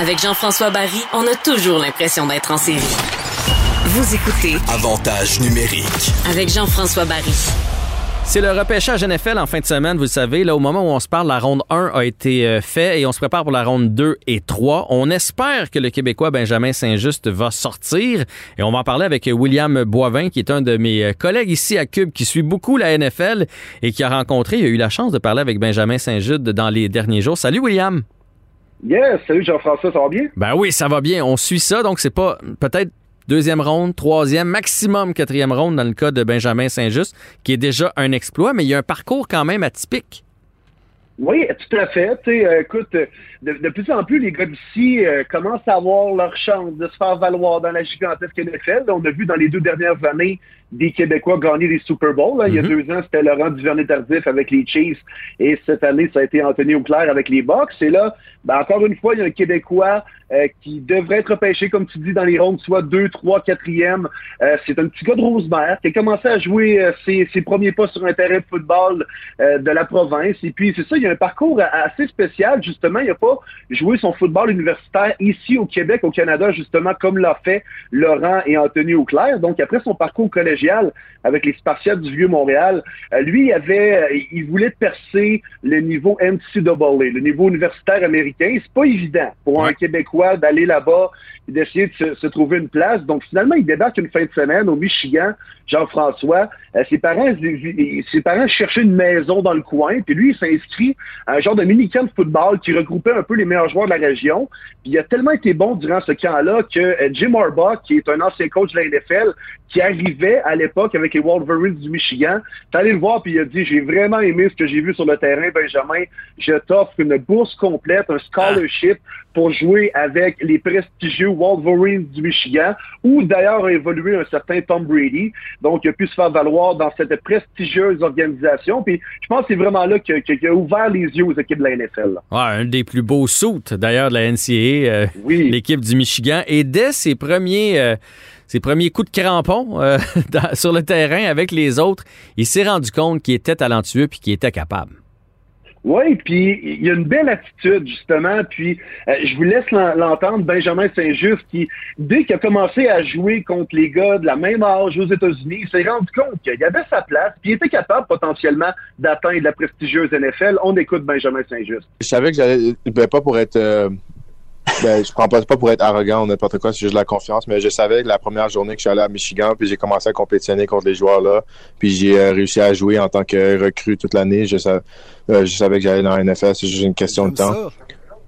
Avec Jean-François Barry, on a toujours l'impression d'être en série. Vous écoutez Avantage numérique. avec Jean-François Barry. C'est le repêchage NFL en fin de semaine, vous le savez. Là, au moment où on se parle, la ronde 1 a été euh, fait et on se prépare pour la ronde 2 et 3. On espère que le Québécois Benjamin Saint-Just va sortir et on va en parler avec William Boivin, qui est un de mes euh, collègues ici à Cube, qui suit beaucoup la NFL et qui a rencontré, il a eu la chance de parler avec Benjamin Saint-Just dans les derniers jours. Salut William! Yes, salut Jean-François, ça va bien? Ben oui, ça va bien. On suit ça, donc c'est pas peut-être deuxième ronde, troisième, maximum quatrième ronde dans le cas de Benjamin Saint-Just, qui est déjà un exploit, mais il y a un parcours quand même atypique. Oui, tout à fait. Tu sais, euh, écoute, euh, de, de plus en plus, les gars d'ici euh, commencent à avoir leur chance de se faire valoir dans la gigantesque NFL. On a vu dans les deux dernières années des Québécois gagner des Super Bowls. Il y a deux ans, c'était Laurent Duvernay-Tardif avec les Chiefs et cette année, ça a été Anthony Auclair avec les Bucks. Et là, ben, encore une fois, il y a un Québécois euh, qui devrait être repêché, comme tu dis, dans les rondes, soit 2, 3, 4e. Euh, c'est un petit gars de Rosemère qui a commencé à jouer euh, ses, ses premiers pas sur un terrain de football euh, de la province. Et puis, c'est ça, il y a un parcours assez spécial, justement. Il a pas joué son football universitaire ici au Québec, au Canada, justement, comme l'a fait Laurent et Anthony Auclair. Donc, après son parcours avec les Spartiates du Vieux-Montréal, euh, lui, il avait, euh, il voulait percer le niveau NCAA, le niveau universitaire américain. C'est pas évident pour un. Québécois d'aller là-bas et d'essayer de se, se trouver une place. Donc, finalement, il débarque une fin de semaine au Michigan, Jean-François. Euh, ses parents, ses parents cherchaient une maison dans le coin, puis lui, il s'inscrit à un genre de mini-camp de football qui regroupait un peu les meilleurs joueurs de la région. Puis il a tellement été bon durant ce camp-là que Jim Harbaugh, qui est un ancien coach de la NFL, qui arrivait à l'époque avec les Wolverines du Michigan, est allé le voir puis il a dit j'ai vraiment aimé ce que j'ai vu sur le terrain, Benjamin. Je t'offre une bourse complète, un scholarship pour jouer avec les prestigieux Wolverines du Michigan, où d'ailleurs a évolué un certain Tom Brady. Donc, il a pu se faire valoir dans cette prestigieuse organisation. Puis, je pense que c'est vraiment là que- qu'il a ouvert les yeux aux équipes de la NFL. Ouais, un des plus beaux suits d'ailleurs de la NCAA, euh, Oui. l'équipe du Michigan. Et dès ses premiers, euh, ses premiers coups de crampon euh, dans- sur le terrain avec les autres, il s'est rendu compte qu'il était talentueux puis qu'il était capable. Oui, puis il y a une belle attitude, justement. Puis euh, je vous laisse l'en- l'entendre, Benjamin Saint-Just, qui, dès qu'il a commencé à jouer contre les gars de la même âge aux États-Unis, il s'est rendu compte qu'il avait sa place, puis il était capable potentiellement d'atteindre la prestigieuse NFL. On écoute Benjamin Saint-Just. Je savais que j'allais, ben, pas pour être, euh, ben, je prends pas, pas pour être arrogant ou n'importe quoi, c'est juste de la confiance, mais je savais que la première journée que je suis allé à Michigan, puis j'ai commencé à compétitionner contre les joueurs là, puis j'ai euh, réussi à jouer en tant que recrue toute l'année. Je, sa- euh, je savais que j'allais dans la NFL, c'est juste une question de temps.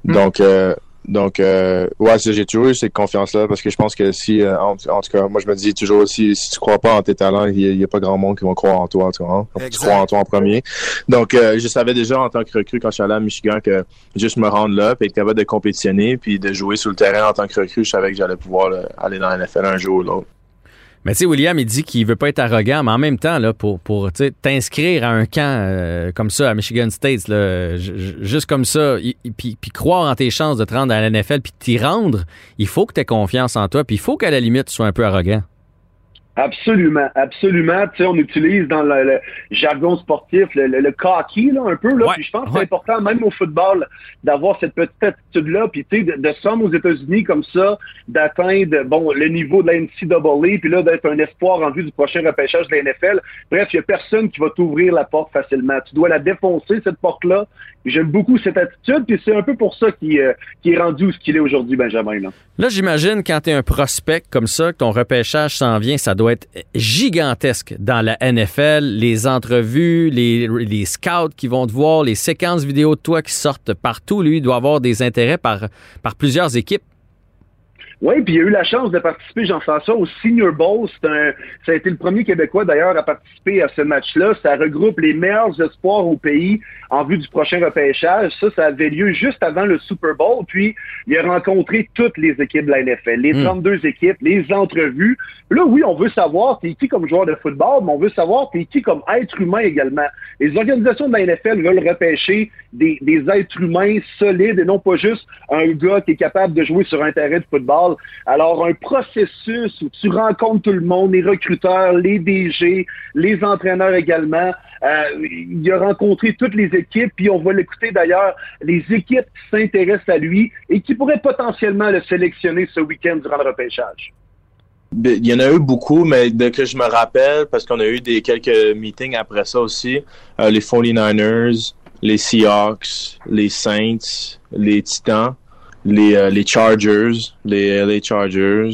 Donc, euh, donc, euh, ouais, j'ai toujours eu cette confiance-là parce que je pense que si, euh, en, en tout cas, moi, je me dis toujours si, si tu crois pas en tes talents, il n'y a, pas grand monde qui va croire en toi, tu vois. Tu Exact. crois en toi en premier. Donc, euh, je savais déjà en tant que recrue quand je suis allé à Michigan que juste me rendre là, puis être capable de compétitionner, puis de jouer sur le terrain en tant que recrue, je savais que j'allais pouvoir là, aller dans la NFL un jour ou l'autre. Mais tu sais, William, il dit qu'il veut pas être arrogant, mais en même temps, là, pour, pour t'inscrire à un camp euh, comme ça à Michigan State, là, ju- ju- juste comme ça, puis croire en tes chances de te rendre à la NFL, puis t'y rendre, il faut que tu aies confiance en toi, puis il faut qu'à la limite, tu sois un peu arrogant. Absolument, absolument. Tu sais, on utilise dans le, le jargon sportif le, le, le cocky, là, un peu. Là. Ouais, Puis je pense que c'est important, même au football, d'avoir cette petite attitude-là. Puis, tu sais, de, de somme aux États-Unis comme ça, d'atteindre, bon, le niveau de la NCAA, puis là, d'être un espoir en vue du prochain repêchage de la NFL. Bref, il n'y a personne qui va t'ouvrir la porte facilement. Tu dois la défoncer, cette porte-là. J'aime beaucoup cette attitude, puis c'est un peu pour ça qu'il euh, est rendu où ce qu'il est aujourd'hui, Benjamin. Là. Là, j'imagine, quand tu es un prospect comme ça, que ton repêchage s'en vient, ça doit être gigantesque dans la NFL. Les entrevues, les, scouts qui vont te voir, les séquences vidéo de toi qui sortent partout. Lui, doit avoir des intérêts par plusieurs équipes. Oui, puis il a eu la chance de participer, Jean-François, au Senior Bowl. Un, ça a été le premier Québécois d'ailleurs à participer à ce match-là. Ça regroupe les meilleurs espoirs au pays en vue du prochain repêchage. Ça, ça avait lieu juste avant le Super Bowl. Puis il a rencontré toutes les équipes de la NFL, les 32 hmm. équipes, les entrevues. Là, oui, on veut savoir t'es qui comme joueur de football, mais on veut savoir t'es qui comme être humain également. Les organisations de la NFL veulent repêcher des, des êtres humains solides et non pas juste un gars qui est capable de jouer sur un terrain de football alors, un processus où tu rencontres tout le monde, les recruteurs, les DG, les entraîneurs également. Euh, il a rencontré toutes les équipes, puis on va l'écouter d'ailleurs, les équipes qui s'intéressent à lui et qui pourraient potentiellement le sélectionner ce week-end durant le repêchage. Ben, il y en a eu beaucoup, mais de que je me rappelle, parce qu'on a eu des quelques meetings après ça aussi, euh, les 49ers, les Seahawks, les Saints, les Titans, les, euh, les Chargers, les LA Chargers,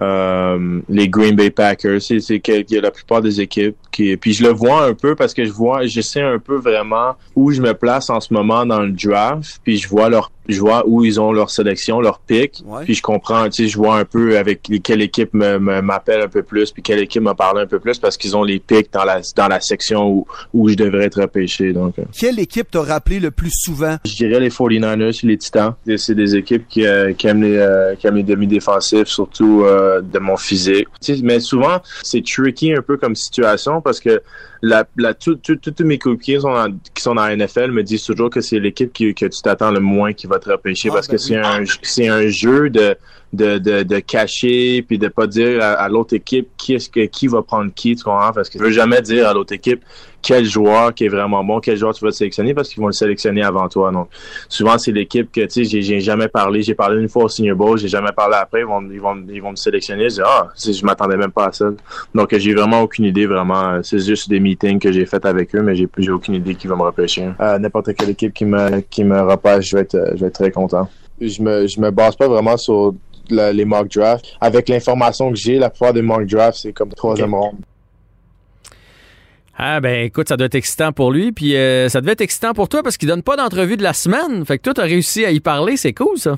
euh, les Green Bay Packers, c'est c'est la plupart des équipes qui puis je le vois un peu parce que je vois je sais un peu vraiment où je me place en ce moment dans le draft, puis je vois leur je vois où ils ont leur sélection, leur pick, puis je comprends, tu sais, je vois un peu avec quelle équipe m'appelle un peu plus, puis quelle équipe me parle un peu plus parce qu'ils ont les picks dans la dans la section où, où je devrais être repêché. Donc, euh. quelle équipe t'a rappelé le plus souvent? Je dirais les 49ers, les Titans. C'est des équipes qui, euh, qui aiment les euh, qui aiment les demi-défensifs, surtout de mon physique. Tu sais, mais souvent c'est tricky un peu comme situation parce que la, la, tous mes coéquipiers qui sont dans la NFL me disent toujours que c'est l'équipe que tu t'attends le moins qui va te repêcher ah, parce que ben c'est un, c'est un jeu de, de, de, de cacher puis de pas dire à, l'autre équipe qui est-ce que qui va prendre qui tu comprends? Parce que je veux jamais dire à l'autre équipe quel joueur qui est vraiment bon quel joueur tu vas sélectionner parce qu'ils vont le sélectionner avant toi. Donc souvent c'est l'équipe que tu sais j'ai jamais parlé. J'ai parlé une fois au Senior Bowl j'ai jamais parlé après. Ils vont ils vont ils vont me sélectionner. Je dis ah je m'attendais même pas à ça. Donc j'ai vraiment aucune idée vraiment. C'est juste des meetings que j'ai fait avec eux mais j'ai j'ai aucune idée qui va me repêcher. Euh, n'importe quelle équipe qui me qui me repêche je vais être je vais être très content. Je me je me base pas vraiment sur les mock drafts. Avec l'information que j'ai, la plupart des mock drafts, c'est comme troisième okay. ronde. Ah ben écoute, ça doit être excitant pour lui, puis euh, ça devait être excitant pour toi parce qu'il donne pas d'entrevue de la semaine. Fait que toi, tu as réussi à y parler, c'est cool ça.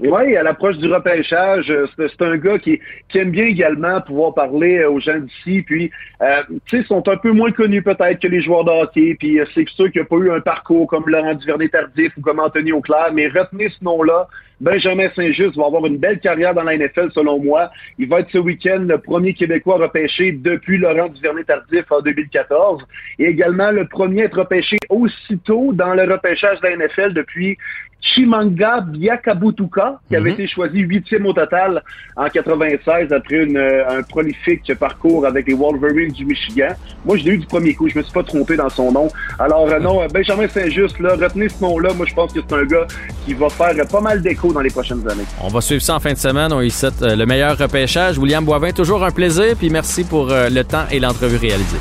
Oui, à l'approche du repêchage, euh, c'est un gars qui, aime bien également pouvoir parler euh, aux gens d'ici. Puis, euh, tu sais, sont un peu moins connus peut-être que les joueurs de hockey. Puis, c'est sûr qu'il n'y a pas eu un parcours comme Laurent Duvernay-Tardif ou comme Anthony Auclair. Mais retenez ce nom-là. Benjamin Saint-Just va avoir une belle carrière dans la NFL, selon moi. Il va être ce week-end le premier Québécois repêché depuis Laurent Duvernay-Tardif en 2014. Et également le premier à être repêché aussitôt dans le repêchage de la NFL depuis Chimanga Biakabutuka, qui avait mhm. été choisi huitième au total en 96 après une, un prolifique parcours avec les Wolverines du Michigan. Moi, je l'ai eu du premier coup, je me suis pas trompé dans son nom. Alors euh, non, Benjamin Saint-Just, là, retenez ce nom-là. Moi, je pense que c'est un gars qui va faire pas mal d'écho dans les prochaines années. On va suivre ça en fin de semaine. On y souhaite euh, le meilleur repêchage. William Boivin, toujours un plaisir, puis merci pour euh, le temps et l'entrevue réalisée.